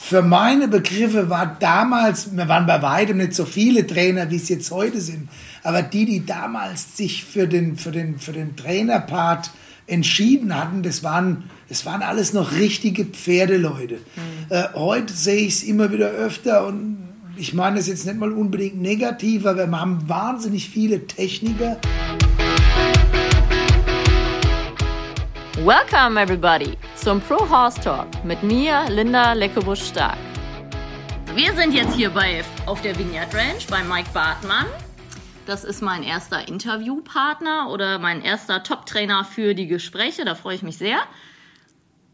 für meine Begriffe war damals, wir waren bei weitem nicht so viele Trainer, wie es jetzt heute sind, aber die, die damals sich für den, für den, für den Trainerpart entschieden hatten, das waren, das waren alles noch richtige Pferdeleute. Mhm. Äh, heute sehe ich es immer wieder öfter und ich meine das jetzt nicht mal unbedingt negativ, aber wir haben wahnsinnig viele Techniker. Welcome everybody zum Pro Horse Talk mit mir, Linda Leckebusch-Stark. Wir sind jetzt hier bei, auf der Vineyard Ranch bei Mike Bartmann. Das ist mein erster Interviewpartner oder mein erster Top-Trainer für die Gespräche. Da freue ich mich sehr.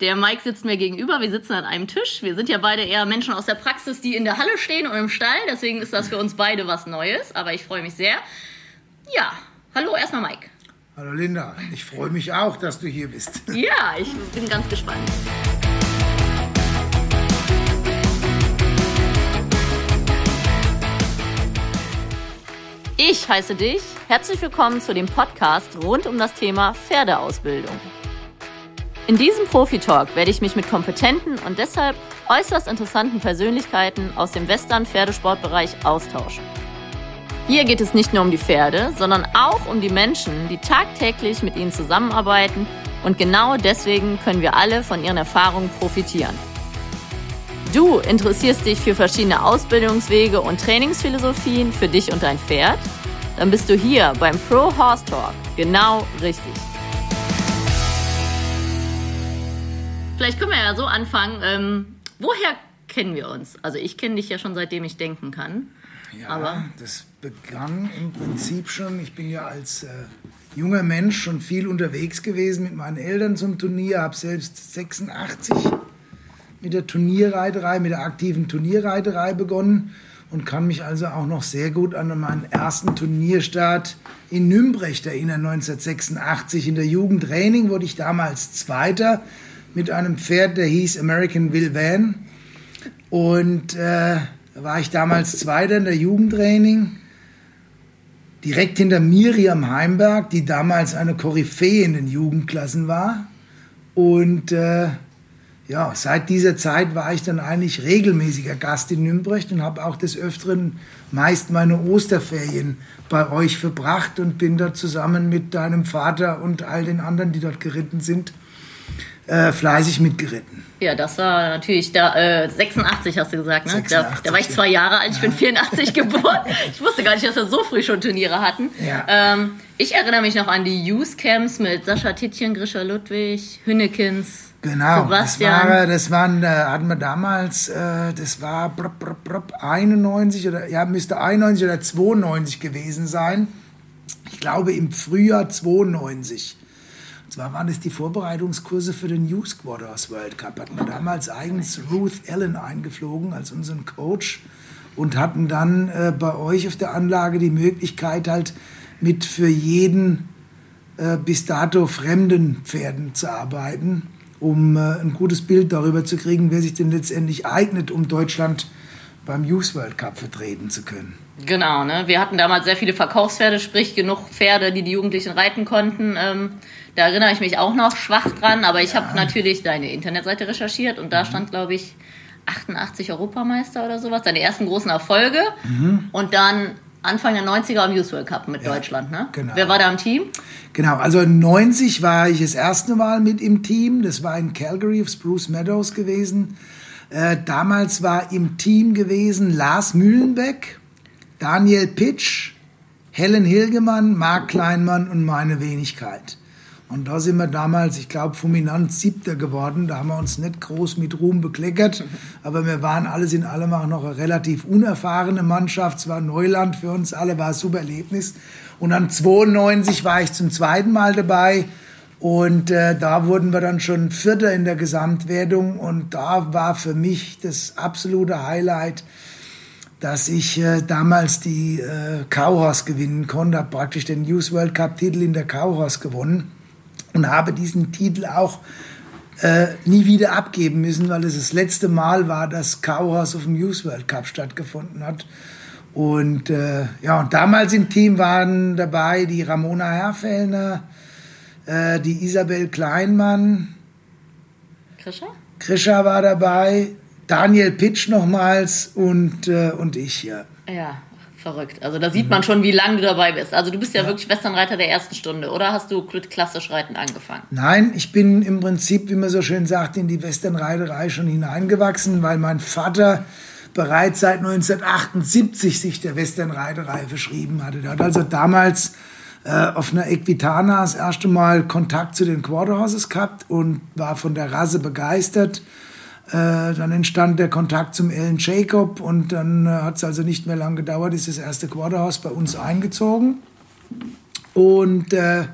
Der Mike sitzt mir gegenüber, wir sitzen an einem Tisch. Wir sind ja beide eher Menschen aus der Praxis, die in der Halle stehen und im Stall. Deswegen ist das für uns beide was Neues, aber ich freue mich sehr. Ja, hallo erstmal Mike. Hallo Linda, ich freue mich auch, dass du hier bist. Ja, ich bin ganz gespannt. Ich heiße dich. Herzlich willkommen zu dem Podcast rund um das Thema Pferdeausbildung. In diesem Profi-Talk werde ich mich mit kompetenten und deshalb äußerst interessanten Persönlichkeiten aus dem Western-Pferdesportbereich austauschen. Hier geht es nicht nur um die Pferde, sondern auch um die Menschen, die tagtäglich mit ihnen zusammenarbeiten und genau deswegen können wir alle von ihren Erfahrungen profitieren. Du interessierst dich für verschiedene Ausbildungswege und Trainingsphilosophien für dich und dein Pferd? Dann bist du hier beim Pro Horse Talk genau richtig. Vielleicht können wir ja so anfangen. Ähm, woher kennen wir uns? Also ich kenne dich ja schon seitdem ich denken kann. Ja, Aber das begann im Prinzip schon. Ich bin ja als äh, junger Mensch schon viel unterwegs gewesen mit meinen Eltern zum Turnier, habe selbst 86 mit der Turnierreiterei, mit der aktiven Turnierreiterei begonnen und kann mich also auch noch sehr gut an meinen ersten Turnierstart in Nümbrecht erinnern, 1986. In der Jugendtraining wurde ich damals Zweiter mit einem Pferd, der hieß American Will Van. Und äh, da war ich damals Zweiter in der Jugendtraining, direkt hinter Miriam Heimberg, die damals eine Koryphäe in den Jugendklassen war. Und äh, ja, seit dieser Zeit war ich dann eigentlich regelmäßiger Gast in Nürnberg und habe auch des Öfteren meist meine Osterferien bei euch verbracht und bin dort zusammen mit deinem Vater und all den anderen, die dort geritten sind, äh, fleißig mitgeritten. Ja, das war natürlich da, äh, 86 hast du gesagt, ne? 86, da, da, war ich zwei Jahre alt, ich bin 84 geboren. Ich wusste gar nicht, dass wir so früh schon Turniere hatten. Ja. Ähm, ich erinnere mich noch an die Youth Camps mit Sascha Tittchen, Grisha Ludwig, Hünnekins. Genau, Sebastian. das, war, das waren, äh, hatten wir damals, äh, das war brop, brop, brop, 91 oder, ja, müsste 91 oder 92 gewesen sein. Ich glaube im Frühjahr 92 zwar waren es die Vorbereitungskurse für den Youth Squatters World Cup. Hatten wir damals eigens Ruth Allen eingeflogen als unseren Coach und hatten dann äh, bei euch auf der Anlage die Möglichkeit halt mit für jeden äh, bis dato fremden Pferden zu arbeiten, um äh, ein gutes Bild darüber zu kriegen, wer sich denn letztendlich eignet, um Deutschland beim Youth World Cup vertreten zu können. Genau, ne? wir hatten damals sehr viele Verkaufspferde, sprich genug Pferde, die die Jugendlichen reiten konnten. Ähm, da erinnere ich mich auch noch schwach dran, aber ich ja. habe natürlich deine Internetseite recherchiert und da mhm. stand, glaube ich, 88 Europameister oder sowas, deine ersten großen Erfolge mhm. und dann Anfang der 90er im Youth World Cup mit ja, Deutschland, ne? Genau. Wer war da im Team? Genau, also 90 war ich das erste Mal mit im Team. Das war in Calgary auf Spruce Meadows gewesen. Äh, damals war im Team gewesen Lars Mühlenbeck, Daniel Pitsch, Helen Hilgemann, Marc Kleinmann und meine Wenigkeit. Und da sind wir damals, ich glaube, fulminant Siebter geworden. Da haben wir uns nicht groß mit Ruhm bekleckert. Aber wir waren alles in allem auch noch eine relativ unerfahrene Mannschaft. Es war Neuland für uns alle, war ein super Erlebnis. Und dann 92 war ich zum zweiten Mal dabei. Und äh, da wurden wir dann schon Vierter in der Gesamtwertung. Und da war für mich das absolute Highlight, dass ich äh, damals die äh, Cowhorse gewinnen konnte. Habe praktisch den Youth World Cup Titel in der Cowhorse gewonnen und habe diesen Titel auch äh, nie wieder abgeben müssen, weil es das letzte Mal war, dass Cowhouse auf dem Youth World Cup stattgefunden hat. Und äh, ja, und damals im Team waren dabei die Ramona Herfellner, äh, die Isabel Kleinmann. Krischer? Krischer war dabei, Daniel Pitsch nochmals und, äh, und ich, ja. Ja, verrückt. Also da sieht man schon, wie lange du dabei bist. Also du bist ja, ja. wirklich Westernreiter der ersten Stunde, oder hast du klassisch Reiten angefangen? Nein, ich bin im Prinzip, wie man so schön sagt, in die Westernreiterei schon hineingewachsen, weil mein Vater bereits seit 1978 sich der Westernreiterei verschrieben hatte. Der hat also damals äh, auf einer Equitana das erste Mal Kontakt zu den Quarterhorses gehabt und war von der Rasse begeistert. Äh, dann entstand der Kontakt zum Ellen Jacob und dann äh, hat es also nicht mehr lange gedauert, ist das erste Quarterhouse bei uns eingezogen. Und äh,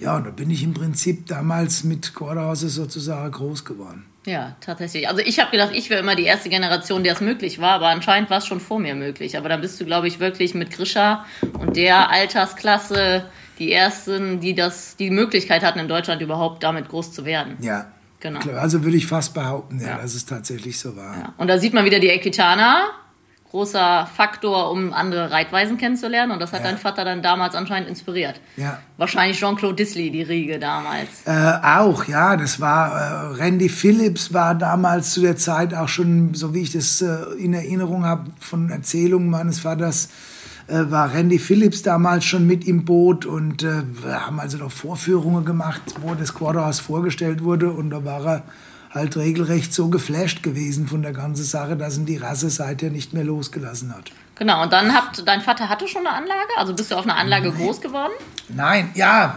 ja, da bin ich im Prinzip damals mit Quarterhouses sozusagen groß geworden. Ja, tatsächlich. Also ich habe gedacht, ich wäre immer die erste Generation, der es möglich war, aber anscheinend war es schon vor mir möglich. Aber dann bist du, glaube ich, wirklich mit Grisha und der Altersklasse die ersten, die das, die Möglichkeit hatten, in Deutschland überhaupt damit groß zu werden. Ja. Genau. Also würde ich fast behaupten, ja, ja. dass es tatsächlich so war. Ja. Und da sieht man wieder die Equitana, großer Faktor, um andere Reitweisen kennenzulernen. Und das hat ja. dein Vater dann damals anscheinend inspiriert. Ja. Wahrscheinlich Jean-Claude Disley, die Riege damals. Äh, auch, ja. Das war, äh, Randy Phillips war damals zu der Zeit auch schon, so wie ich das äh, in Erinnerung habe, von Erzählungen meines Vaters, äh, war Randy Phillips damals schon mit im Boot und äh, wir haben also noch Vorführungen gemacht, wo das Quarterhouse vorgestellt wurde und da war er halt regelrecht so geflasht gewesen von der ganzen Sache, dass ihn die Rasse seither nicht mehr losgelassen hat. Genau, und dann hat dein Vater hatte schon eine Anlage? Also bist du auf einer Anlage Nein. groß geworden? Nein, ja,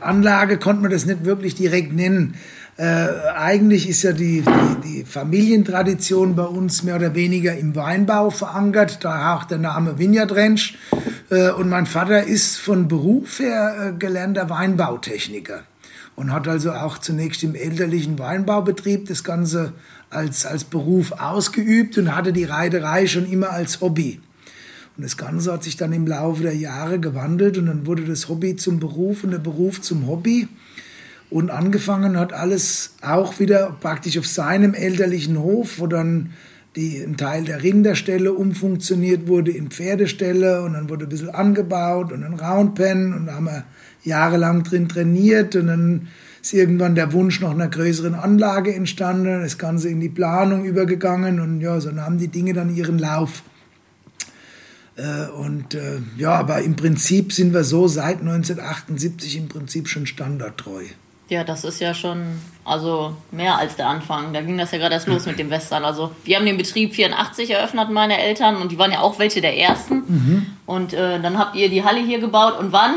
Anlage konnte man das nicht wirklich direkt nennen. Äh, eigentlich ist ja die, die, die, Familientradition bei uns mehr oder weniger im Weinbau verankert, daher auch der Name Vineyard Ranch. Äh, und mein Vater ist von Beruf her äh, gelernter Weinbautechniker und hat also auch zunächst im elterlichen Weinbaubetrieb das Ganze als, als Beruf ausgeübt und hatte die Reiterei schon immer als Hobby. Und das Ganze hat sich dann im Laufe der Jahre gewandelt und dann wurde das Hobby zum Beruf und der Beruf zum Hobby. Und angefangen hat alles auch wieder praktisch auf seinem elterlichen Hof, wo dann die, ein Teil der Rinderstelle umfunktioniert wurde in Pferdestelle und dann wurde ein bisschen angebaut und ein Roundpen und da haben wir jahrelang drin trainiert und dann ist irgendwann der Wunsch nach einer größeren Anlage entstanden, das Ganze in die Planung übergegangen und ja, so nahmen die Dinge dann ihren Lauf. Äh, und äh, ja, aber im Prinzip sind wir so seit 1978 im Prinzip schon standardtreu. Ja, das ist ja schon also mehr als der Anfang. Da ging das ja gerade erst los mit dem Western. Also wir haben den Betrieb 84 eröffnet, meine Eltern, und die waren ja auch welche der ersten. Mhm. Und äh, dann habt ihr die Halle hier gebaut. Und wann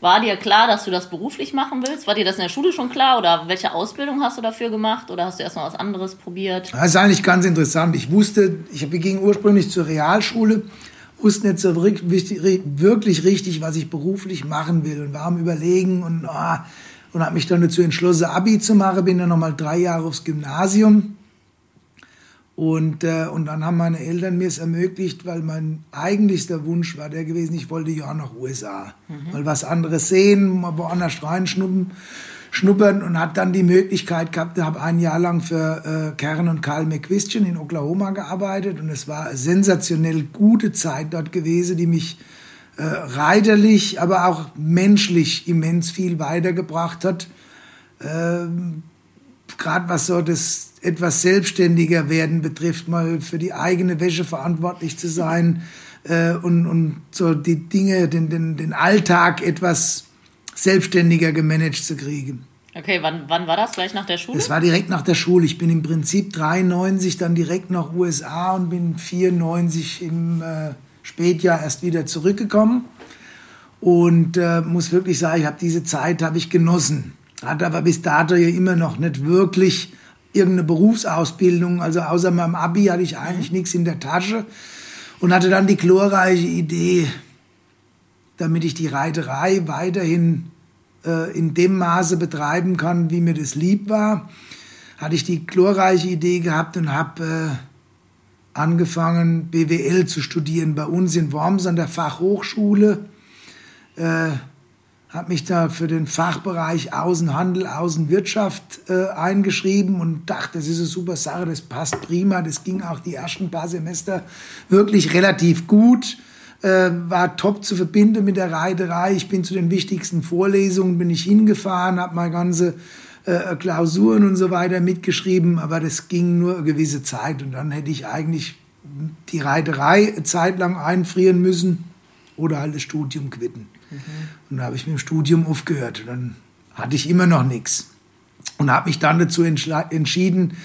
war dir klar, dass du das beruflich machen willst? War dir das in der Schule schon klar? Oder welche Ausbildung hast du dafür gemacht? Oder hast du erst noch was anderes probiert? Das ist eigentlich ganz interessant. Ich wusste, ich ging ursprünglich zur Realschule, wusste nicht so wirklich richtig, was ich beruflich machen will und war am Überlegen und oh, und habe mich dann dazu entschlossen, Abi zu machen. Bin dann nochmal drei Jahre aufs Gymnasium. Und, äh, und dann haben meine Eltern mir es ermöglicht, weil mein eigentlichster Wunsch war der gewesen, ich wollte ja nach USA. Mhm. Mal was anderes sehen, mal woanders reinschnuppern schnuppern und hat dann die Möglichkeit gehabt, ich habe ein Jahr lang für äh, Karen und Carl McQuistion in Oklahoma gearbeitet und es war eine sensationell gute Zeit dort gewesen, die mich äh, reiterlich, aber auch menschlich immens viel weitergebracht hat. Ähm, Gerade was so das etwas selbstständiger werden betrifft, mal für die eigene Wäsche verantwortlich zu sein äh, und, und so die Dinge, den, den, den Alltag etwas selbstständiger gemanagt zu kriegen. Okay, wann, wann war das? Gleich nach der Schule? Das war direkt nach der Schule. Ich bin im Prinzip 93 dann direkt nach USA und bin 94 im äh, Spätjahr erst wieder zurückgekommen. Und äh, muss wirklich sagen, ich habe diese Zeit habe ich genossen. Hatte aber bis dato ja immer noch nicht wirklich irgendeine Berufsausbildung, also außer meinem Abi hatte ich eigentlich nichts in der Tasche und hatte dann die glorreiche Idee, damit ich die Reiterei weiterhin äh, in dem Maße betreiben kann, wie mir das lieb war, hatte ich die glorreiche Idee gehabt und habe äh, angefangen, BWL zu studieren bei uns in Worms an der Fachhochschule. Äh, habe mich da für den Fachbereich Außenhandel, Außenwirtschaft äh, eingeschrieben und dachte, das ist eine super Sache, das passt prima. Das ging auch die ersten paar Semester wirklich relativ gut. Äh, war top zu verbinden mit der Reiterei. Ich bin zu den wichtigsten Vorlesungen bin ich hingefahren, habe meine ganze äh, Klausuren und so weiter mitgeschrieben, aber das ging nur eine gewisse Zeit und dann hätte ich eigentlich die Reiterei zeitlang einfrieren müssen oder halt das Studium quitten. Mhm. Und da habe ich mit dem Studium aufgehört. Und dann hatte ich immer noch nichts. Und habe mich dann dazu entschieden,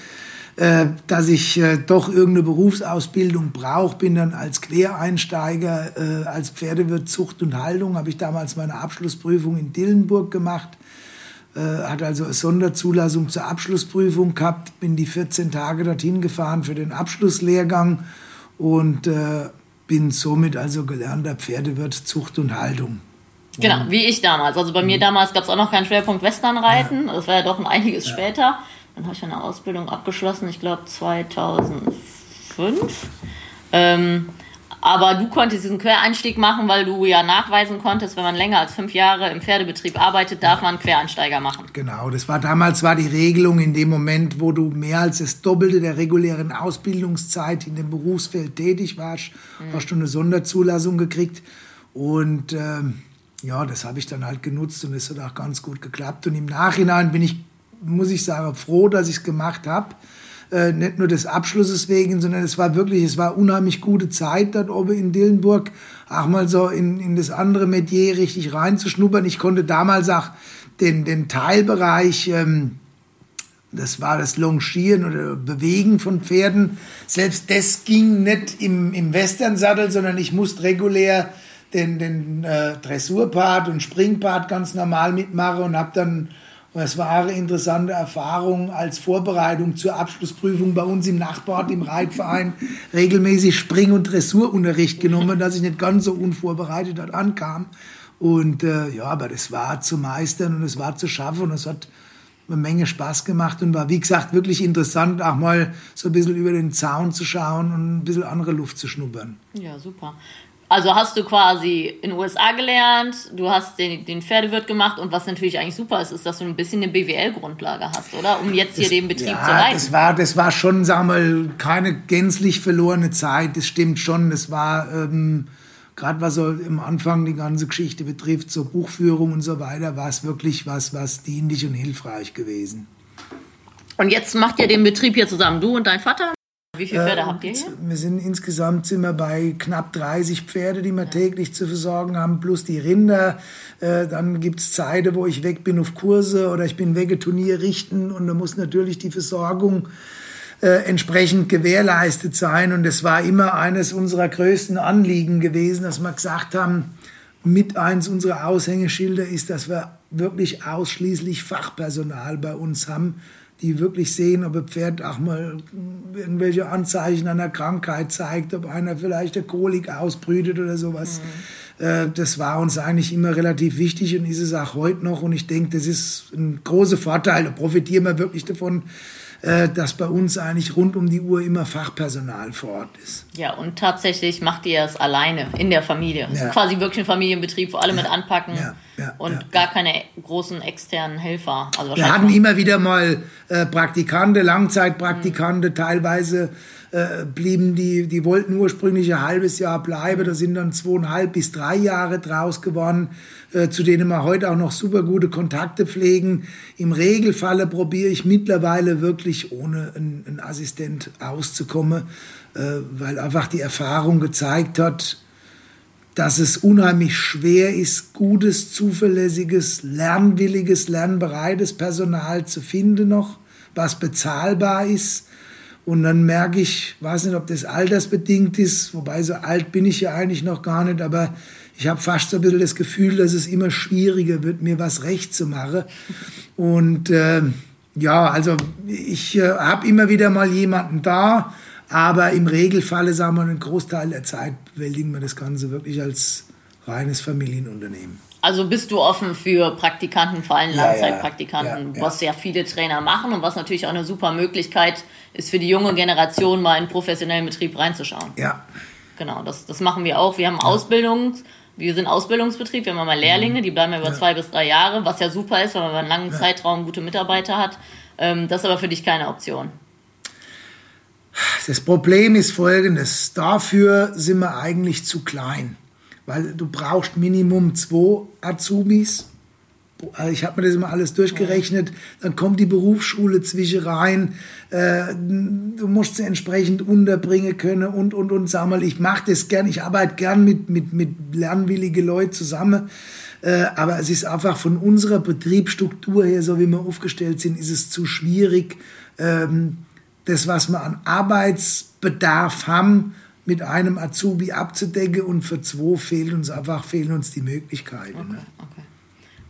äh, dass ich äh, doch irgendeine Berufsausbildung brauche. Bin dann als Quereinsteiger, äh, als Pferdewirt Zucht und Haltung, habe ich damals meine Abschlussprüfung in Dillenburg gemacht. Hatte also eine Sonderzulassung zur Abschlussprüfung gehabt, bin die 14 Tage dorthin gefahren für den Abschlusslehrgang und bin somit also gelernter Pferdewirt Zucht und Haltung. Genau, wie ich damals. Also bei mir mhm. damals gab es auch noch keinen Schwerpunkt Westernreiten. Das war ja doch ein einiges ja. später. Dann habe ich eine Ausbildung abgeschlossen, ich glaube 2005. Ähm, aber du konntest diesen Quereinstieg machen, weil du ja nachweisen konntest, wenn man länger als fünf Jahre im Pferdebetrieb arbeitet, darf man Quereinsteiger machen. Genau, das war damals war die Regelung in dem Moment, wo du mehr als das Doppelte der regulären Ausbildungszeit in dem Berufsfeld tätig warst, mhm. hast du eine Sonderzulassung gekriegt. Und ähm, ja, das habe ich dann halt genutzt und es hat auch ganz gut geklappt. Und im Nachhinein bin ich, muss ich sagen, froh, dass ich es gemacht habe. Äh, nicht nur des Abschlusses wegen, sondern es war wirklich, es war unheimlich gute Zeit dort oben in Dillenburg, auch mal so in, in das andere Metier richtig reinzuschnuppern. Ich konnte damals auch den, den Teilbereich, ähm, das war das Longieren oder Bewegen von Pferden, selbst das ging nicht im, im Western-Sattel, sondern ich musste regulär den, den äh, Dressurpart und Springpart ganz normal mitmachen und habe dann, es war eine interessante Erfahrung als Vorbereitung zur Abschlussprüfung bei uns im Nachbart im Reitverein regelmäßig Spring- und Dressurunterricht genommen, dass ich nicht ganz so unvorbereitet dort ankam. Und äh, ja, aber das war zu meistern und es war zu schaffen und es hat eine Menge Spaß gemacht und war, wie gesagt, wirklich interessant, auch mal so ein bisschen über den Zaun zu schauen und ein bisschen andere Luft zu schnuppern. Ja, super. Also hast du quasi in den USA gelernt, du hast den, den Pferdewirt gemacht und was natürlich eigentlich super ist, ist, dass du ein bisschen eine BWL-Grundlage hast, oder? Um jetzt hier den Betrieb ja, zu leiten. Das war, das war schon, sagen wir mal, keine gänzlich verlorene Zeit. Das stimmt schon. Das war, ähm, gerade was so im Anfang die ganze Geschichte betrifft, so Buchführung und so weiter, war es wirklich was, was dienlich und hilfreich gewesen. Und jetzt macht ihr den Betrieb hier zusammen, du und dein Vater? Wie viele Pferde äh, habt ihr hier? Wir sind insgesamt sind wir bei knapp 30 Pferde, die wir ja. täglich zu versorgen haben, plus die Rinder. Äh, dann gibt es Zeiten, wo ich weg bin auf Kurse oder ich bin weg Turnier richten und da muss natürlich die Versorgung äh, entsprechend gewährleistet sein. Und es war immer eines unserer größten Anliegen gewesen, dass wir gesagt haben, mit eins unserer Aushängeschilder ist, dass wir wirklich ausschließlich Fachpersonal bei uns haben die wirklich sehen, ob ein Pferd auch mal irgendwelche Anzeichen einer Krankheit zeigt, ob einer vielleicht eine Kolik ausbrütet oder sowas. Mhm. Das war uns eigentlich immer relativ wichtig und ist es auch heute noch. Und ich denke, das ist ein großer Vorteil. Da profitieren wir wirklich davon, äh, dass bei uns eigentlich rund um die Uhr immer Fachpersonal vor Ort ist. Ja, und tatsächlich macht ihr es alleine in der Familie. Es ja. ist quasi wirklich ein Familienbetrieb, wo alle ja. mit anpacken ja. und gar keine großen externen Helfer. Also Wir hatten immer wieder mal äh, Praktikante, Langzeitpraktikante, mhm. teilweise äh, blieben die, die wollten ursprünglich ein halbes Jahr bleiben, da sind dann zweieinhalb bis drei Jahre draus geworden, äh, zu denen wir heute auch noch super gute Kontakte pflegen. Im Regelfalle probiere ich mittlerweile wirklich ohne einen, Assistent auszukommen, äh, weil einfach die Erfahrung gezeigt hat, dass es unheimlich schwer ist, gutes, zuverlässiges, lernwilliges, lernbereites Personal zu finden noch, was bezahlbar ist und dann merke ich, weiß nicht, ob das altersbedingt ist, wobei so alt bin ich ja eigentlich noch gar nicht, aber ich habe fast so ein bisschen das Gefühl, dass es immer schwieriger wird, mir was recht zu machen. Und äh, ja, also ich äh, habe immer wieder mal jemanden da, aber im Regelfalle, sagen wir, einen Großteil der Zeit bewältigen wir das Ganze wirklich als reines Familienunternehmen. Also bist du offen für Praktikanten, vor allem Langzeitpraktikanten, ja, ja, was ja viele Trainer machen und was natürlich auch eine super Möglichkeit ist für die junge Generation, mal in einen professionellen Betrieb reinzuschauen. Ja. Genau, das, das machen wir auch. Wir haben Ausbildungs, wir sind Ausbildungsbetrieb, wir haben mal Lehrlinge, die bleiben über zwei bis drei Jahre, was ja super ist, weil man über einen langen Zeitraum gute Mitarbeiter hat. Ähm, das ist aber für dich keine Option. Das Problem ist folgendes: Dafür sind wir eigentlich zu klein weil du brauchst Minimum zwei Azubis. Also ich habe mir das immer alles durchgerechnet, dann kommt die Berufsschule zwischen rein, äh, du musst sie entsprechend unterbringen können und, und, und, sag mal, ich mache das gern, ich arbeite gern mit, mit, mit lernwillige Leuten zusammen, äh, aber es ist einfach von unserer Betriebsstruktur her, so wie wir aufgestellt sind, ist es zu schwierig, ähm, das, was wir an Arbeitsbedarf haben, mit einem Azubi abzudecken und für zwei fehlen uns einfach fehlen uns die Möglichkeiten. Okay, ne? okay.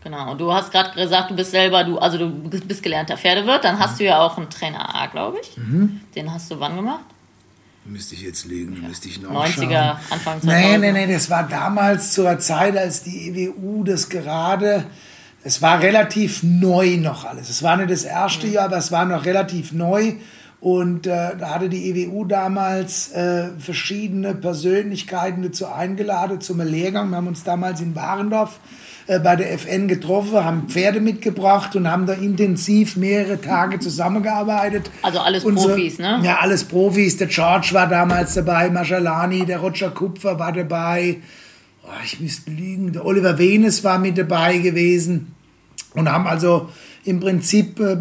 Genau. Und du hast gerade gesagt, du bist selber, du, also du bist gelernter Pferdewirt, dann hast mhm. du ja auch einen Trainer A, glaube ich. Mhm. Den hast du wann gemacht? Müsste ich jetzt lügen, ja. müsste ich nachschauen. 90er, Anfang 2000? Nee, nee, nee, das war damals zur Zeit, als die EWU das gerade, es war relativ neu noch alles. Es war nicht das erste mhm. Jahr, aber es war noch relativ neu. Und äh, da hatte die EWU damals äh, verschiedene Persönlichkeiten dazu eingeladen zum Lehrgang. Wir haben uns damals in Warendorf äh, bei der FN getroffen, haben Pferde mitgebracht und haben da intensiv mehrere Tage zusammengearbeitet. Also alles Unsere, Profis, ne? Ja, alles Profis. Der George war damals dabei, Maschalani, der Roger Kupfer war dabei. Oh, ich müsste lügen. Der Oliver Venes war mit dabei gewesen und haben also im Prinzip äh,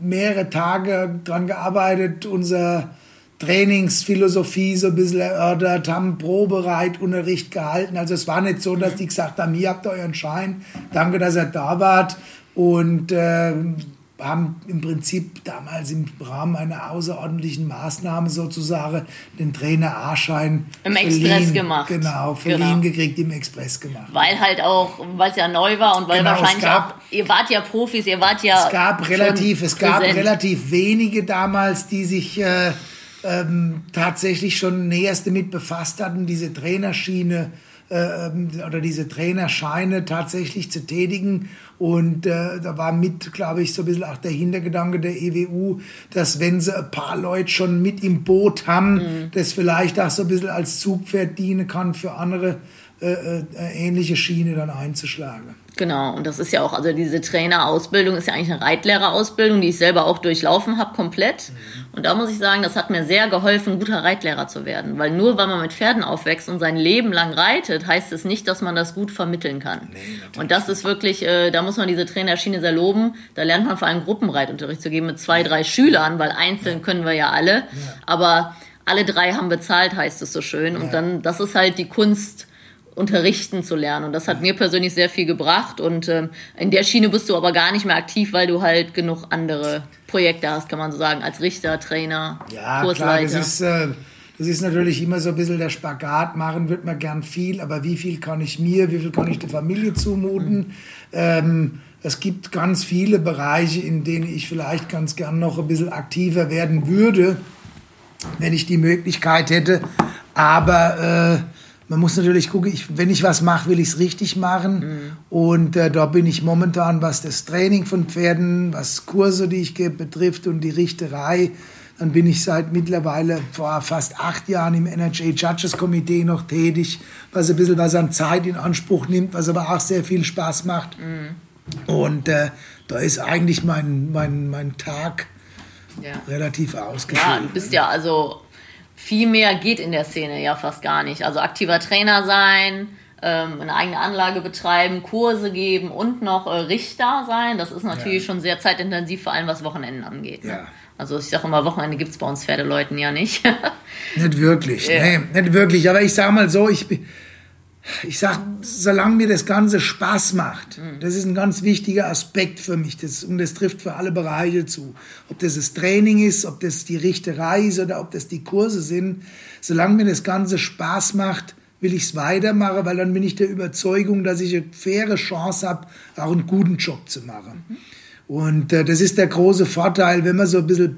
mehrere Tage daran gearbeitet, unser Trainingsphilosophie so ein bisschen erörtert, haben Probereit-Unterricht gehalten. Also es war nicht so, dass die gesagt haben, hier habt ihr euren Schein, danke, dass ihr da wart. Und äh, haben im Prinzip damals im Rahmen einer außerordentlichen Maßnahme sozusagen den Trainer A-Schein im Express gemacht. Genau, verliehen genau. gekriegt, im Express gemacht. Weil halt auch, weil es ja neu war und weil genau, wahrscheinlich gab, auch, ihr wart ja Profis, ihr wart ja. Es gab relativ, es gab relativ wenige damals, die sich äh, ähm, tatsächlich schon näherst damit befasst hatten, diese Trainerschiene äh, ähm, oder diese Trainerscheine tatsächlich zu tätigen. Und äh, da war mit, glaube ich, so ein bisschen auch der Hintergedanke der EWU, dass wenn sie ein paar Leute schon mit im Boot haben, mhm. das vielleicht auch so ein bisschen als Zugpferd dienen kann für andere äh, äh, ähnliche Schiene dann einzuschlagen. Genau, und das ist ja auch, also diese Trainerausbildung ist ja eigentlich eine Reitlehrerausbildung, die ich selber auch durchlaufen habe, komplett. Mhm. Und da muss ich sagen, das hat mir sehr geholfen, guter Reitlehrer zu werden. Weil nur weil man mit Pferden aufwächst und sein Leben lang reitet, heißt es nicht, dass man das gut vermitteln kann. Nee, und das ist wirklich, äh, da muss man diese Trainerschiene sehr loben. Da lernt man vor allem Gruppenreitunterricht zu geben mit zwei, drei Schülern, weil einzeln ja. können wir ja alle. Ja. Aber alle drei haben bezahlt, heißt es so schön. Ja. Und dann, das ist halt die Kunst, unterrichten zu lernen. Und das hat mir persönlich sehr viel gebracht. Und ähm, in der Schiene bist du aber gar nicht mehr aktiv, weil du halt genug andere Projekte hast, kann man so sagen, als Richter, Trainer, ja, Kursleiter. Klar, das ist, äh, das ist natürlich immer so ein bisschen der Spagat. Machen wird man gern viel, aber wie viel kann ich mir, wie viel kann ich der Familie zumuten? Mhm. Ähm, es gibt ganz viele Bereiche, in denen ich vielleicht ganz gern noch ein bisschen aktiver werden würde, wenn ich die Möglichkeit hätte. Aber äh, man muss natürlich gucken, ich, wenn ich was mache, will ich es richtig machen. Mhm. Und äh, da bin ich momentan, was das Training von Pferden, was Kurse, die ich gebe, betrifft und die Richterei, dann bin ich seit mittlerweile vor fast acht Jahren im NHA Judges Komitee noch tätig, was ein bisschen was an Zeit in Anspruch nimmt, was aber auch sehr viel Spaß macht. Mhm. Und äh, da ist eigentlich mein, mein, mein Tag ja. relativ ausgefüllt. Ja, du bist ja also viel mehr geht in der Szene ja fast gar nicht. Also aktiver Trainer sein, ähm, eine eigene Anlage betreiben, Kurse geben und noch äh, Richter sein. Das ist natürlich ja. schon sehr zeitintensiv, vor allem was Wochenenden angeht. Ne? Ja. Also ich sage immer, Wochenende gibt es bei uns Pferdeleuten ja nicht. nicht wirklich, ja. nee, nicht wirklich. Aber ich sage mal so, ich bin ich sag, solange mir das Ganze Spaß macht, mhm. das ist ein ganz wichtiger Aspekt für mich. Das, und das trifft für alle Bereiche zu. Ob das das Training ist, ob das die Richterei ist oder ob das die Kurse sind. Solange mir das Ganze Spaß macht, will ich es weitermachen, weil dann bin ich der Überzeugung, dass ich eine faire Chance habe, auch einen guten Job zu machen. Mhm. Und äh, das ist der große Vorteil, wenn man so ein bisschen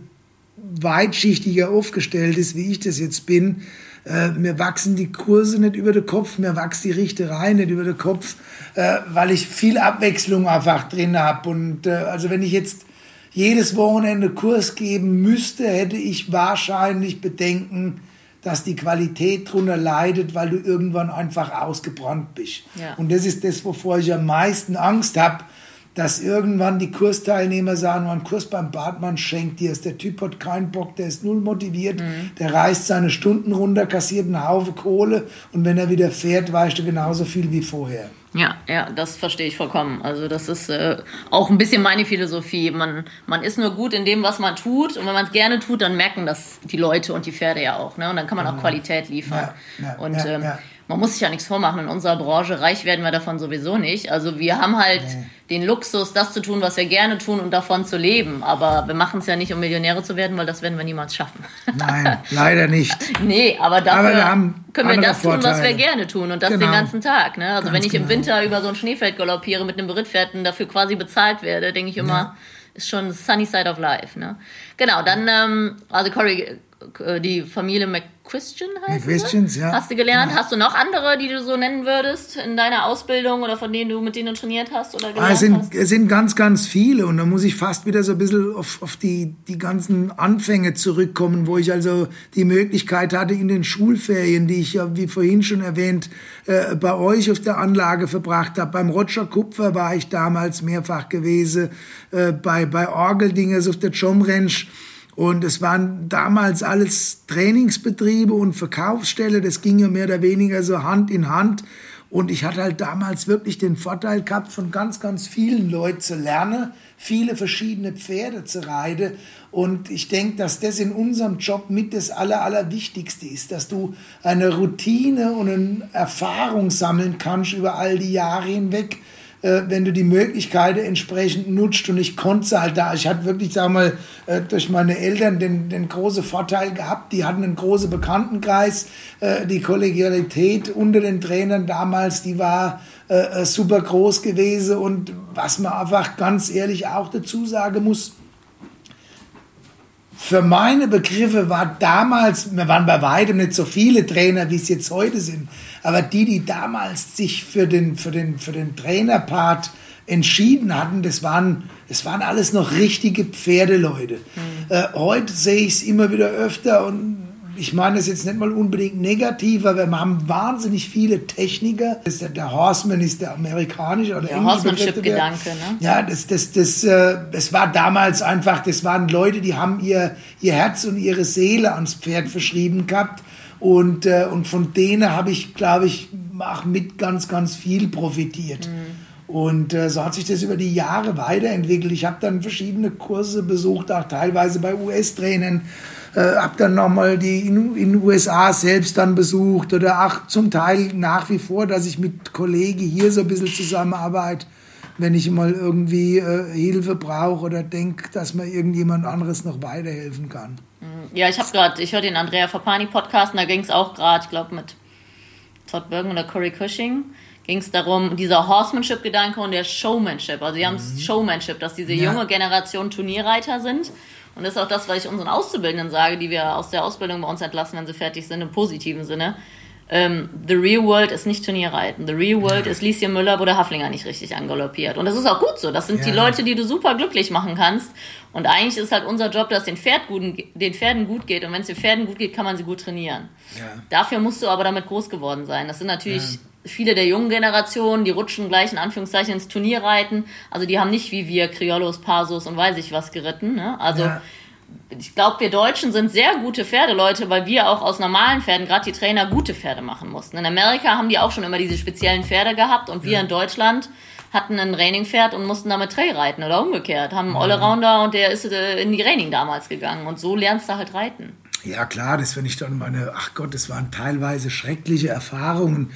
weitschichtiger aufgestellt ist, wie ich das jetzt bin, äh, mir wachsen die Kurse nicht über den Kopf, mir wächst die Richterei nicht über den Kopf, äh, weil ich viel Abwechslung einfach drin habe. Und äh, also wenn ich jetzt jedes Wochenende Kurs geben müsste, hätte ich wahrscheinlich Bedenken, dass die Qualität darunter leidet, weil du irgendwann einfach ausgebrannt bist. Ja. Und das ist das, wovor ich am meisten Angst habe, dass irgendwann die Kursteilnehmer sagen, ein Kurs beim Bartmann schenkt dir es. Der Typ hat keinen Bock, der ist null motiviert, mhm. der reißt seine Stunden runter, kassiert einen Haufen Kohle und wenn er wieder fährt, weißt du genauso viel wie vorher. Ja, ja, das verstehe ich vollkommen. Also das ist äh, auch ein bisschen meine Philosophie. Man, man ist nur gut in dem, was man tut. Und wenn man es gerne tut, dann merken das die Leute und die Pferde ja auch. Ne? Und dann kann man auch Qualität liefern. Ja, ja, und ja, ähm, man muss sich ja nichts vormachen. In unserer Branche reich werden wir davon sowieso nicht. Also wir haben halt nee. den Luxus, das zu tun, was wir gerne tun und davon zu leben. Aber wir machen es ja nicht, um Millionäre zu werden, weil das werden wir niemals schaffen. Nein, leider nicht. nee, aber dafür aber wir können wir das Vorteile. tun, was wir gerne tun und das genau. den ganzen Tag. Ne? Also Ganz wenn ich genau. im Winter über so ein Schneefeld galoppiere mit einem Berittpferd und dafür quasi bezahlt werde, denke ich immer, ja. ist schon sunny side of life. Ne? Genau, dann, ähm, also Cory, die Familie McChristian heißt McChristians, ja. Hast du gelernt? Ja. Hast du noch andere, die du so nennen würdest in deiner Ausbildung oder von denen du mit denen du trainiert hast oder gelernt ah, es sind, hast? Es sind ganz, ganz viele und da muss ich fast wieder so ein bisschen auf, auf die, die ganzen Anfänge zurückkommen, wo ich also die Möglichkeit hatte in den Schulferien, die ich ja, wie vorhin schon erwähnt, äh, bei euch auf der Anlage verbracht habe. Beim Roger Kupfer war ich damals mehrfach gewesen, äh, bei, bei Orgeldingers auf der Jom Ranch und es waren damals alles Trainingsbetriebe und Verkaufsstelle. Das ging ja mehr oder weniger so Hand in Hand. Und ich hatte halt damals wirklich den Vorteil gehabt, von ganz, ganz vielen Leuten zu lernen, viele verschiedene Pferde zu reiten. Und ich denke, dass das in unserem Job mit das Aller, Allerwichtigste ist, dass du eine Routine und eine Erfahrung sammeln kannst über all die Jahre hinweg äh, wenn du die Möglichkeiten entsprechend nutzt. Und ich konnte halt da. Ich hatte wirklich, sag mal, äh, durch meine Eltern den, den großen Vorteil gehabt. Die hatten einen großen Bekanntenkreis. Äh, die Kollegialität unter den Trainern damals, die war äh, äh, super groß gewesen. Und was man einfach ganz ehrlich auch dazu sagen muss, für meine Begriffe war damals, wir waren bei weitem nicht so viele Trainer, wie es jetzt heute sind, aber die, die damals sich für den, für den, für den Trainerpart entschieden hatten, das waren, das waren alles noch richtige Pferdeleute. Mhm. Äh, heute sehe ich es immer wieder öfter und ich meine das jetzt nicht mal unbedingt negativ, aber wir haben wahnsinnig viele Techniker. Der, der Horseman ist der amerikanische oder der Horsemanship-Gedanke, ne? Ja, das, das, das, äh, das war damals einfach, das waren Leute, die haben ihr, ihr Herz und ihre Seele ans Pferd verschrieben gehabt. Und, äh, und von denen habe ich, glaube ich, auch mit ganz, ganz viel profitiert. Mhm. Und äh, so hat sich das über die Jahre weiterentwickelt. Ich habe dann verschiedene Kurse besucht, auch teilweise bei US-Trainern äh, habe dann nochmal die in, in den USA selbst dann besucht oder auch zum Teil nach wie vor, dass ich mit Kollegen hier so ein bisschen zusammenarbeite, wenn ich mal irgendwie äh, Hilfe brauche oder denke, dass mir irgendjemand anderes noch weiterhelfen kann. Mhm. Ja, ich habe gerade, ich höre den Andrea Fapani Podcast und da ging es auch gerade, ich glaube mit Todd Bergen oder Corey Cushing, ging es darum, dieser Horsemanship-Gedanke und der Showmanship. Also sie haben mhm. Showmanship, dass diese junge ja. Generation Turnierreiter sind und das ist auch das, was ich unseren Auszubildenden sage, die wir aus der Ausbildung bei uns entlassen, wenn sie fertig sind, im positiven Sinne. Ähm, the real world ist nicht Turnierreiten. The real world ja. ist Lieschen Müller, wo der Haflinger nicht richtig angaloppiert. Und das ist auch gut so. Das sind ja. die Leute, die du super glücklich machen kannst. Und eigentlich ist halt unser Job, dass den, Pferd gut, den Pferden gut geht. Und wenn es den Pferden gut geht, kann man sie gut trainieren. Ja. Dafür musst du aber damit groß geworden sein. Das sind natürlich viele der jungen Generationen, die rutschen gleich in Anführungszeichen ins Turnier reiten. Also die haben nicht wie wir Criollos, Pasos und weiß ich was geritten. Ne? Also ja. ich glaube, wir Deutschen sind sehr gute Pferdeleute, weil wir auch aus normalen Pferden, gerade die Trainer, gute Pferde machen mussten. In Amerika haben die auch schon immer diese speziellen Pferde gehabt und wir ja. in Deutschland hatten ein Raining-Pferd und mussten damit Trail reiten oder umgekehrt. Haben einen Allrounder und der ist äh, in die Raining damals gegangen. Und so lernst du halt reiten. Ja, klar, das, wenn ich dann meine, ach Gott, das waren teilweise schreckliche Erfahrungen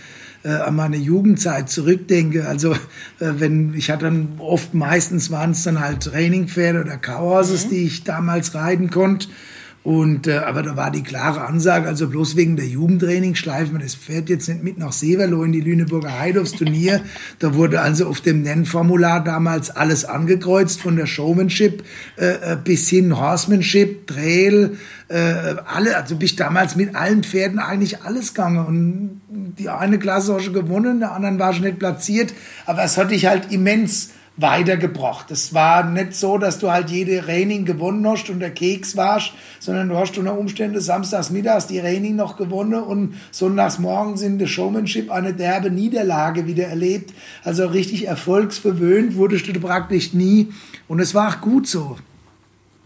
äh, an meine Jugendzeit zurückdenke. Also äh, wenn ich hatte dann oft meistens waren es dann halt Trainingpferde oder Cowhorses, mhm. die ich damals reiten konnte. Und, äh, aber da war die klare Ansage, also bloß wegen der Jugendtraining schleifen wir das Pferd jetzt nicht mit nach Severlo in die Lüneburger Heide aufs Turnier. Da wurde also auf dem Nennformular damals alles angekreuzt, von der Showmanship äh, äh bis hin Horsemanship, Trail, äh, alle, also bin ich damals mit allen Pferden eigentlich alles gegangen. Und die eine Klasse war schon gewonnen, der anderen war schon nicht platziert, aber es hat dich halt immens weitergebracht. Es war nicht so, dass du halt jede Raining gewonnen hast und der Keks warst, sondern du hast unter Umständen samstags mittags die Raining noch gewonnen und sonntags morgens in der Showmanship eine derbe Niederlage wieder erlebt. Also richtig erfolgsverwöhnt wurdest du praktisch nie und es war auch gut so.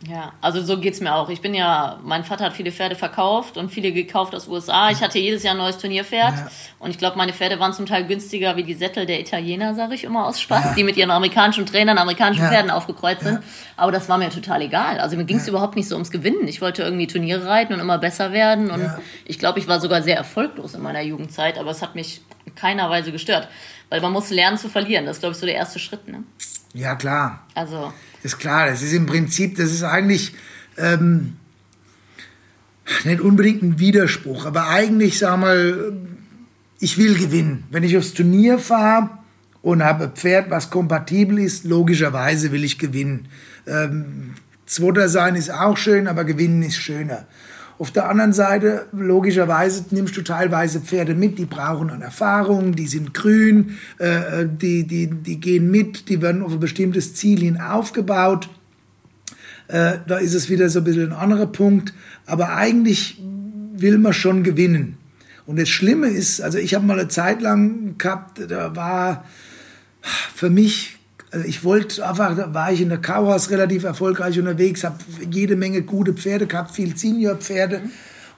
Ja, also so geht's mir auch. Ich bin ja, mein Vater hat viele Pferde verkauft und viele gekauft aus USA. Ich hatte jedes Jahr ein neues Turnierpferd ja. und ich glaube, meine Pferde waren zum Teil günstiger wie die Sättel der Italiener, sage ich immer aus Spaß, ja. die mit ihren amerikanischen Trainern, amerikanischen ja. Pferden aufgekreuzt sind. Aber das war mir total egal. Also mir ging's überhaupt nicht so ums Gewinnen. Ich wollte irgendwie Turniere reiten und immer besser werden und ich glaube, ich war sogar sehr erfolglos in meiner Jugendzeit, aber es hat mich in keiner Weise gestört, weil man muss lernen zu verlieren. Das ist, glaube ich, so der erste Schritt. Ne? Ja, klar. Also ist klar, das ist im Prinzip, das ist eigentlich ähm, nicht unbedingt ein Widerspruch, aber eigentlich, sag mal, ich will gewinnen. Wenn ich aufs Turnier fahre und habe ein Pferd, was kompatibel ist, logischerweise will ich gewinnen. Ähm, Zweiter sein ist auch schön, aber gewinnen ist schöner. Auf der anderen Seite, logischerweise, nimmst du teilweise Pferde mit, die brauchen an Erfahrung, die sind grün, äh, die, die, die gehen mit, die werden auf ein bestimmtes Ziel hin aufgebaut. Äh, da ist es wieder so ein bisschen ein anderer Punkt. Aber eigentlich will man schon gewinnen. Und das Schlimme ist, also ich habe mal eine Zeit lang gehabt, da war für mich also ich wollte einfach, da war ich in der Kauhaus relativ erfolgreich unterwegs, habe jede Menge gute Pferde gehabt, viel Senior-Pferde.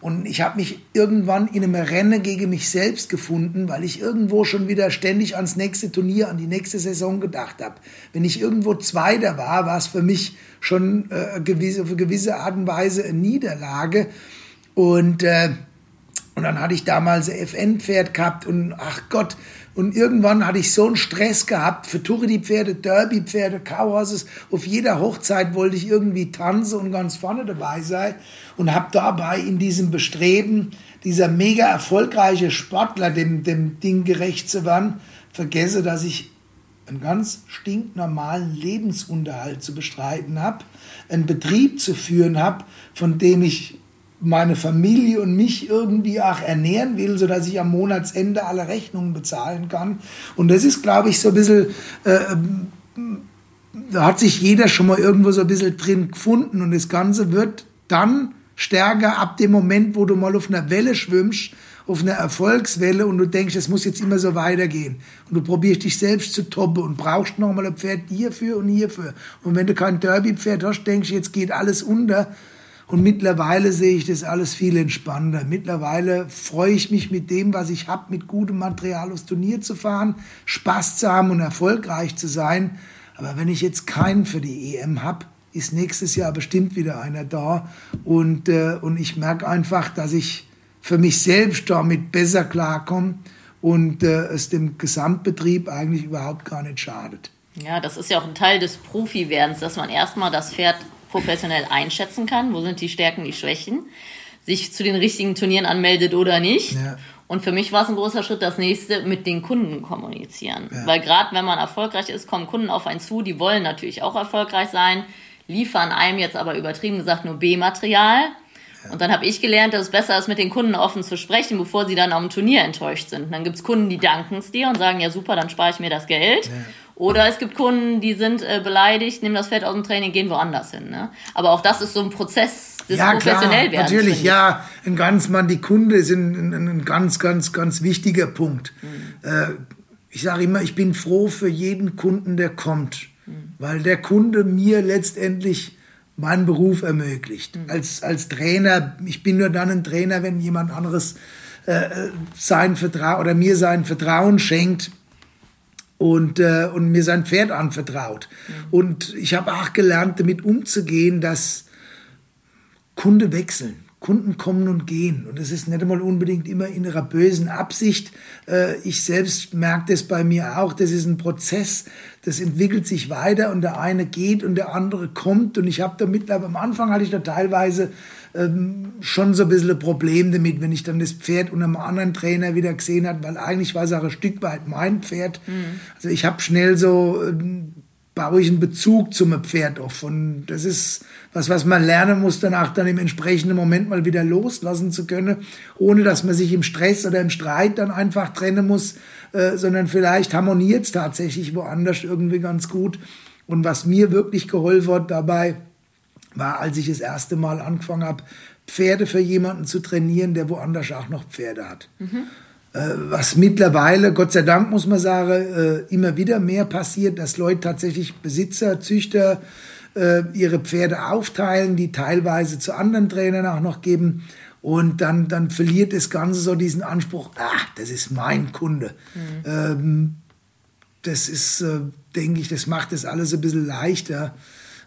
Und ich habe mich irgendwann in einem Rennen gegen mich selbst gefunden, weil ich irgendwo schon wieder ständig ans nächste Turnier, an die nächste Saison gedacht habe. Wenn ich irgendwo Zweiter war, war es für mich schon äh, gewisse, auf eine gewisse Art und Weise eine Niederlage. Und, äh, und dann hatte ich damals ein FN-Pferd gehabt und ach Gott, und irgendwann hatte ich so einen Stress gehabt für Touridi-Pferde, Derby-Pferde, Cowhorses. Auf jeder Hochzeit wollte ich irgendwie tanzen und ganz vorne dabei sein. Und habe dabei in diesem Bestreben, dieser mega erfolgreiche Sportler dem, dem Ding gerecht zu werden, vergesse, dass ich einen ganz stinknormalen Lebensunterhalt zu bestreiten habe, einen Betrieb zu führen habe, von dem ich meine Familie und mich irgendwie auch ernähren will, sodass ich am Monatsende alle Rechnungen bezahlen kann. Und das ist, glaube ich, so ein bisschen, äh, da hat sich jeder schon mal irgendwo so ein bisschen drin gefunden und das Ganze wird dann stärker ab dem Moment, wo du mal auf einer Welle schwimmst, auf einer Erfolgswelle und du denkst, es muss jetzt immer so weitergehen. Und du probierst dich selbst zu toppen und brauchst nochmal ein Pferd hierfür und hierfür. Und wenn du kein Derby-Pferd hast, denkst du, jetzt geht alles unter und mittlerweile sehe ich das alles viel entspannter. Mittlerweile freue ich mich mit dem, was ich habe, mit gutem Material aufs Turnier zu fahren, Spaß zu haben und erfolgreich zu sein. Aber wenn ich jetzt keinen für die EM habe, ist nächstes Jahr bestimmt wieder einer da. Und, äh, und ich merke einfach, dass ich für mich selbst damit besser klarkomme und äh, es dem Gesamtbetrieb eigentlich überhaupt gar nicht schadet. Ja, das ist ja auch ein Teil des Profi-Werdens, dass man erstmal das Pferd professionell einschätzen kann, wo sind die Stärken, die Schwächen, sich zu den richtigen Turnieren anmeldet oder nicht. Ja. Und für mich war es ein großer Schritt, das nächste mit den Kunden kommunizieren. Ja. Weil gerade wenn man erfolgreich ist, kommen Kunden auf einen zu, die wollen natürlich auch erfolgreich sein, liefern einem jetzt aber übertrieben gesagt nur B-Material. Und dann habe ich gelernt, dass es besser ist, mit den Kunden offen zu sprechen, bevor sie dann am Turnier enttäuscht sind. Und dann gibt es Kunden, die danken es dir und sagen, ja super, dann spare ich mir das Geld. Oder es gibt Kunden, die sind äh, beleidigt, nehmen das Fett aus dem Training, gehen woanders hin. Ne? Aber auch das ist so ein Prozess des ja, professionell klar, Natürlich, ja. Ein ganz Mann, die Kunde sind ein, ein ganz, ganz, ganz wichtiger Punkt. Mhm. Äh, ich sage immer, ich bin froh für jeden Kunden, der kommt, mhm. weil der Kunde mir letztendlich meinen Beruf ermöglicht. Mhm. Als, als Trainer, ich bin nur dann ein Trainer, wenn jemand anderes äh, äh sein Vertrauen oder mir sein Vertrauen schenkt und, äh, und mir sein Pferd anvertraut. Mhm. Und ich habe auch gelernt, damit umzugehen, dass Kunde wechseln. Kunden kommen und gehen. Und das ist nicht einmal unbedingt immer in ihrer bösen Absicht. Äh, ich selbst merke das bei mir auch. Das ist ein Prozess, das entwickelt sich weiter und der eine geht und der andere kommt. Und ich habe da mittlerweile, am Anfang hatte ich da teilweise ähm, schon so ein bisschen ein Problem damit, wenn ich dann das Pferd unter einem anderen Trainer wieder gesehen habe, weil eigentlich war es auch ein Stück weit mein Pferd. Mhm. Also ich habe schnell so, äh, baue ich einen Bezug zum Pferd auf und das ist was, was man lernen muss, danach dann im entsprechenden Moment mal wieder loslassen zu können, ohne dass man sich im Stress oder im Streit dann einfach trennen muss, äh, sondern vielleicht harmoniert es tatsächlich woanders irgendwie ganz gut. Und was mir wirklich geholfen hat dabei, war, als ich das erste Mal angefangen habe, Pferde für jemanden zu trainieren, der woanders auch noch Pferde hat. Mhm. Äh, was mittlerweile, Gott sei Dank muss man sagen, äh, immer wieder mehr passiert, dass Leute tatsächlich Besitzer, Züchter, äh, ihre Pferde aufteilen, die teilweise zu anderen Trainern auch noch geben. Und dann, dann verliert das Ganze so diesen Anspruch, ah, das ist mein Kunde. Mhm. Ähm, das ist, denke ich, das macht das alles ein bisschen leichter,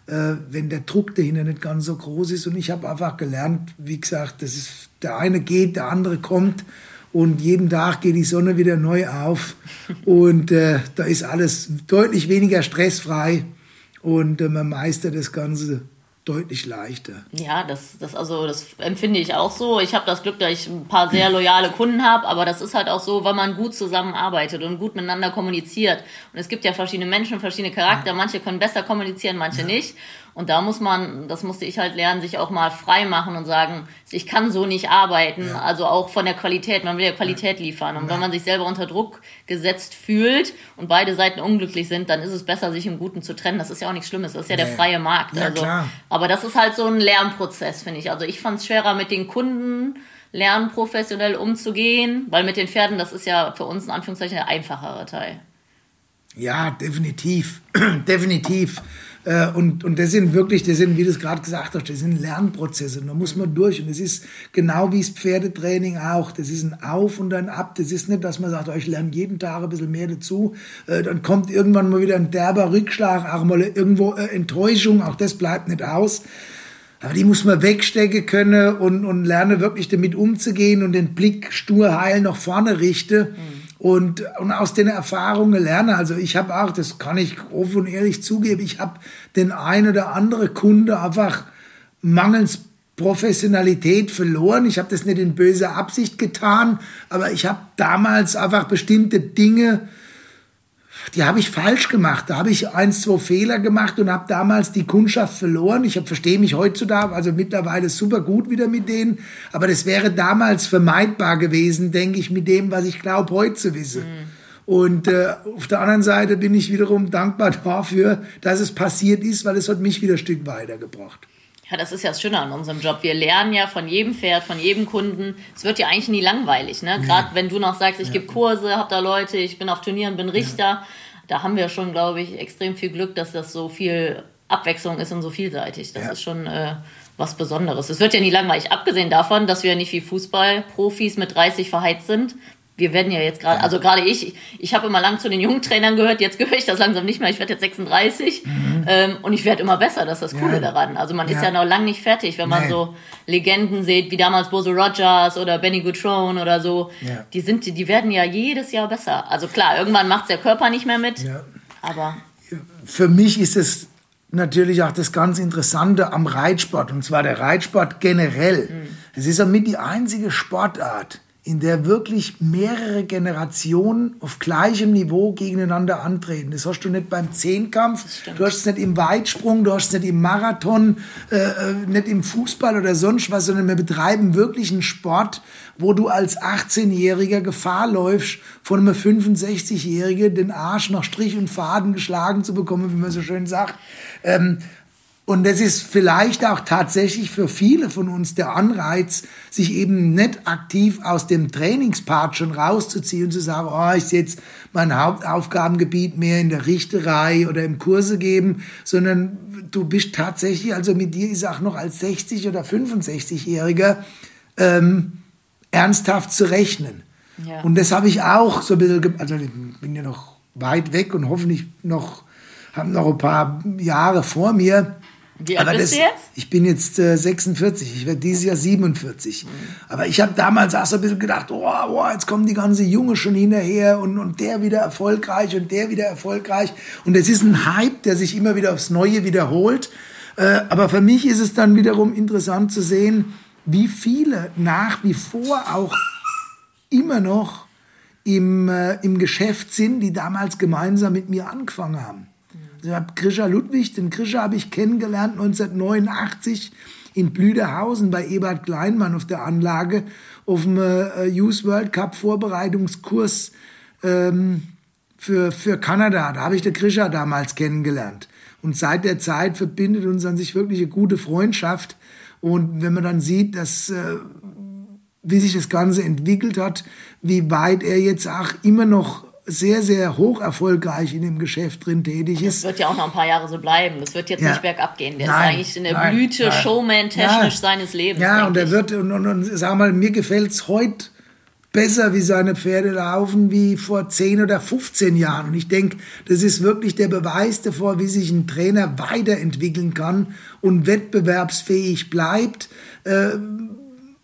wenn der Druck dahinter nicht ganz so groß ist. Und ich habe einfach gelernt, wie gesagt, das ist, der eine geht, der andere kommt. Und jeden Tag geht die Sonne wieder neu auf. Und äh, da ist alles deutlich weniger stressfrei. Und äh, man meistert das Ganze deutlich leichter. Ja, das, das, also, das empfinde ich auch so. Ich habe das Glück, dass ich ein paar sehr loyale Kunden habe, aber das ist halt auch so, weil man gut zusammenarbeitet und gut miteinander kommuniziert. Und es gibt ja verschiedene Menschen, verschiedene Charakter. Manche können besser kommunizieren, manche ja. nicht. Und da muss man, das musste ich halt lernen, sich auch mal frei machen und sagen, ich kann so nicht arbeiten. Ja. Also auch von der Qualität. Man will ja Qualität liefern. Und ja. wenn man sich selber unter Druck gesetzt fühlt und beide Seiten unglücklich sind, dann ist es besser, sich im Guten zu trennen. Das ist ja auch nichts Schlimmes. Das ist ja der freie Markt. Ja, also, klar. Aber das ist halt so ein Lernprozess, finde ich. Also ich fand es schwerer mit den Kunden lernen, professionell umzugehen, weil mit den Pferden, das ist ja für uns in Anführungszeichen der einfachere Teil. Ja, definitiv. definitiv. Äh, und, und das sind wirklich, das sind, wie du es gerade gesagt hast, das sind Lernprozesse. da muss man durch. Und es ist genau wie das Pferdetraining auch. Das ist ein Auf und ein Ab. Das ist nicht, dass man sagt, oh, ich lerne jeden Tag ein bisschen mehr dazu. Äh, dann kommt irgendwann mal wieder ein derber Rückschlag, auch mal irgendwo äh, Enttäuschung. Auch das bleibt nicht aus. Aber die muss man wegstecken können und, und lerne wirklich damit umzugehen und den Blick stur heil nach vorne richte. Mhm und, und aus den Erfahrungen lerne. Also ich habe auch, das kann ich offen und ehrlich zugeben, ich habe den ein oder andere Kunde einfach mangels Professionalität verloren. Ich habe das nicht in böser Absicht getan, aber ich habe damals einfach bestimmte Dinge die habe ich falsch gemacht. Da habe ich eins, zwei Fehler gemacht und habe damals die Kundschaft verloren. Ich verstehe mich heutzutage, also mittlerweile super gut wieder mit denen. Aber das wäre damals vermeidbar gewesen, denke ich, mit dem, was ich glaube, heute zu wissen. Mhm. Und äh, auf der anderen Seite bin ich wiederum dankbar dafür, dass es passiert ist, weil es hat mich wieder ein Stück weitergebracht. Ja, das ist ja das Schöne an unserem Job. Wir lernen ja von jedem Pferd, von jedem Kunden. Es wird ja eigentlich nie langweilig. Ne? Gerade wenn du noch sagst, ich ja. gebe Kurse, hab da Leute, ich bin auf Turnieren, bin Richter. Ja. Da haben wir schon, glaube ich, extrem viel Glück, dass das so viel Abwechslung ist und so vielseitig. Das ist schon äh, was Besonderes. Es wird ja nie langweilig. Abgesehen davon, dass wir nicht wie Fußballprofis mit 30 verheizt sind, wir werden ja jetzt gerade, also gerade ich, ich habe immer lang zu den jungen Trainern gehört, jetzt gehöre ich das langsam nicht mehr, ich werde jetzt 36 mhm. ähm, und ich werde immer besser, das ist das Coole ja. daran. Also man ja. ist ja noch lang nicht fertig, wenn man nee. so Legenden sieht, wie damals Bozo Rogers oder Benny Gutrone oder so, ja. die sind, die werden ja jedes Jahr besser. Also klar, irgendwann macht der Körper nicht mehr mit, aber... Für mich ist es natürlich auch das ganz Interessante am Reitsport, und zwar der Reitsport generell. Mhm. Es ist ja mit die einzige Sportart, in der wirklich mehrere Generationen auf gleichem Niveau gegeneinander antreten. Das hast du nicht beim Zehnkampf, du hast es nicht im Weitsprung, du hast es nicht im Marathon, äh, äh nicht im Fußball oder sonst was, sondern wir betreiben wirklich einen Sport, wo du als 18-Jähriger Gefahr läufst, von einem 65-Jährigen den Arsch nach Strich und Faden geschlagen zu bekommen, wie man so schön sagt. Ähm, und das ist vielleicht auch tatsächlich für viele von uns der Anreiz, sich eben nicht aktiv aus dem Trainingspart schon rauszuziehen und zu sagen, oh, ich sehe jetzt mein Hauptaufgabengebiet mehr in der Richterei oder im Kurse geben, sondern du bist tatsächlich, also mit dir ist auch noch als 60 oder 65-Jähriger ähm, ernsthaft zu rechnen. Ja. Und das habe ich auch so ein bisschen, also ich bin ja noch weit weg und hoffentlich noch, habe noch ein paar Jahre vor mir. Wie alt bist du jetzt? Ich bin jetzt äh, 46, ich werde dieses Jahr 47. Mhm. Aber ich habe damals auch so ein bisschen gedacht, oh, oh, jetzt kommen die ganze Junge schon hinterher und, und der wieder erfolgreich und der wieder erfolgreich. Und es ist ein Hype, der sich immer wieder aufs Neue wiederholt. Äh, aber für mich ist es dann wiederum interessant zu sehen, wie viele nach wie vor auch immer noch im, äh, im Geschäft sind, die damals gemeinsam mit mir angefangen haben. Ich habe Grisha Ludwig, den Grisha habe ich kennengelernt 1989 in Blüderhausen bei Ebert Kleinmann auf der Anlage auf dem äh, Youth World Cup Vorbereitungskurs ähm, für, für Kanada. Da habe ich den Grisha damals kennengelernt. Und seit der Zeit verbindet uns an sich wirklich eine gute Freundschaft. Und wenn man dann sieht, dass, äh, wie sich das Ganze entwickelt hat, wie weit er jetzt auch immer noch sehr, sehr hoch erfolgreich in dem Geschäft drin tätig ist. Das wird ja auch noch ein paar Jahre so bleiben. Das wird jetzt ja. nicht bergab gehen. Der nein, ist eigentlich in der nein, Blüte, nein. Showman technisch ja. seines Lebens. Ja, und er wird, und, und, und sag mal, mir gefällt es heute besser, wie seine Pferde laufen, wie vor 10 oder 15 Jahren. Und ich denke, das ist wirklich der Beweis davor, wie sich ein Trainer weiterentwickeln kann und wettbewerbsfähig bleibt. Äh,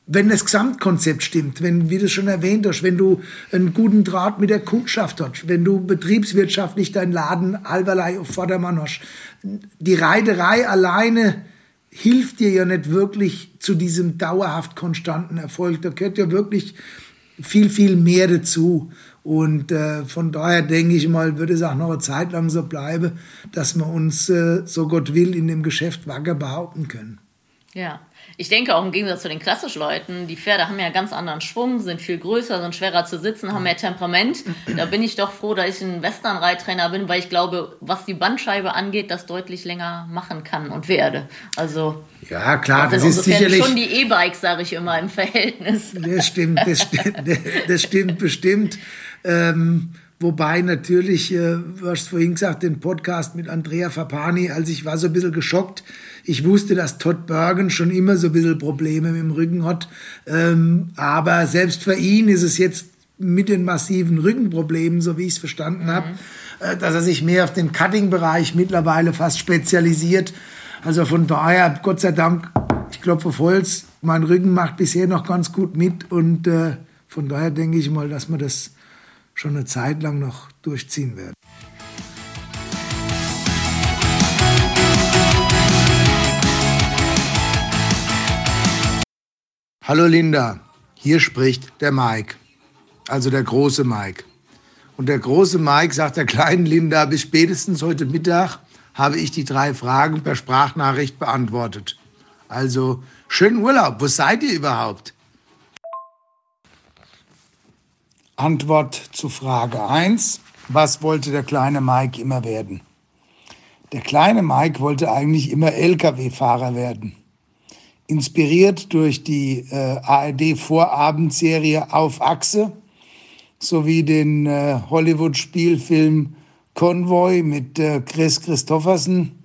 wenn das Gesamtkonzept stimmt, wenn, wie du schon erwähnt hast, wenn du einen guten Draht mit der Kundschaft hast, wenn du betriebswirtschaftlich deinen Laden allerlei auf Vordermann hast. Die Reiterei alleine hilft dir ja nicht wirklich zu diesem dauerhaft konstanten Erfolg. Da gehört ja wirklich viel, viel mehr dazu. Und äh, von daher denke ich mal, würde es auch noch eine Zeit lang so bleiben, dass wir uns, äh, so Gott will, in dem Geschäft wacker behaupten können. Ja, ich denke auch im Gegensatz zu den klassischen Leuten, die Pferde haben ja einen ganz anderen Schwung, sind viel größer, sind schwerer zu sitzen, haben mehr Temperament. Da bin ich doch froh, dass ich ein Western-Reittrainer bin, weil ich glaube, was die Bandscheibe angeht, das deutlich länger machen kann und werde. Also ja, klar, das, das ist sicherlich schon die E-Bikes, sage ich immer im Verhältnis. Das stimmt, das stimmt, das stimmt bestimmt. Ähm, Wobei natürlich, äh, du hast vorhin gesagt, den Podcast mit Andrea Fapani, als ich war so ein bisschen geschockt. Ich wusste, dass Todd Bergen schon immer so ein bisschen Probleme mit dem Rücken hat. Ähm, aber selbst für ihn ist es jetzt mit den massiven Rückenproblemen, so wie ich es verstanden habe, mhm. äh, dass er sich mehr auf den Cutting-Bereich mittlerweile fast spezialisiert. Also von daher, Gott sei Dank, ich klopfe auf Holz, mein Rücken macht bisher noch ganz gut mit und äh, von daher denke ich mal, dass man das schon eine Zeit lang noch durchziehen werden. Hallo Linda, hier spricht der Mike, also der große Mike. Und der große Mike sagt der kleinen Linda, bis spätestens heute Mittag habe ich die drei Fragen per Sprachnachricht beantwortet. Also schönen Urlaub, wo seid ihr überhaupt? Antwort zu Frage 1. Was wollte der kleine Mike immer werden? Der kleine Mike wollte eigentlich immer Lkw-Fahrer werden. Inspiriert durch die äh, ARD-Vorabendserie Auf Achse sowie den äh, Hollywood-Spielfilm Convoy mit äh, Chris Christoffersen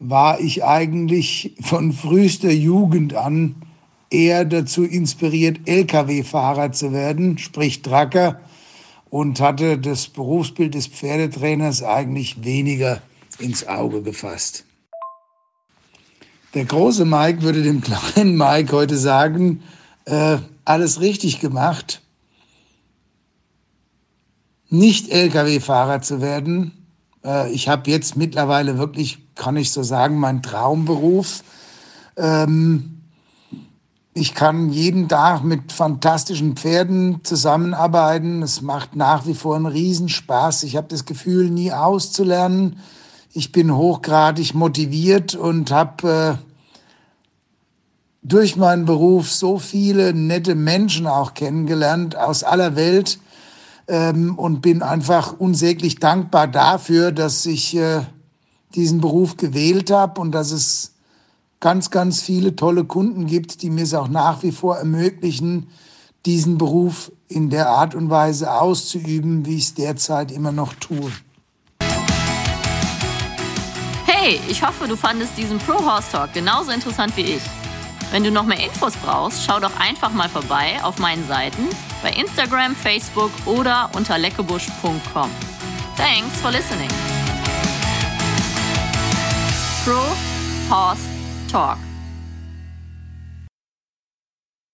war ich eigentlich von frühester Jugend an eher dazu inspiriert, Lkw-Fahrer zu werden, sprich Tracker, und hatte das Berufsbild des Pferdetrainers eigentlich weniger ins Auge gefasst. Der große Mike würde dem kleinen Mike heute sagen, äh, alles richtig gemacht, nicht Lkw-Fahrer zu werden. Äh, ich habe jetzt mittlerweile wirklich, kann ich so sagen, meinen Traumberuf. Ähm, ich kann jeden Tag mit fantastischen Pferden zusammenarbeiten. Es macht nach wie vor einen Riesenspaß. Ich habe das Gefühl, nie auszulernen. Ich bin hochgradig motiviert und habe äh, durch meinen Beruf so viele nette Menschen auch kennengelernt aus aller Welt ähm, und bin einfach unsäglich dankbar dafür, dass ich äh, diesen Beruf gewählt habe und dass es ganz, ganz viele tolle Kunden gibt, die mir es auch nach wie vor ermöglichen, diesen Beruf in der Art und Weise auszuüben, wie ich es derzeit immer noch tue. Hey, ich hoffe, du fandest diesen Pro Horse Talk genauso interessant wie ich. Wenn du noch mehr Infos brauchst, schau doch einfach mal vorbei auf meinen Seiten bei Instagram, Facebook oder unter leckebusch.com. Thanks for listening. Pro Horse talk.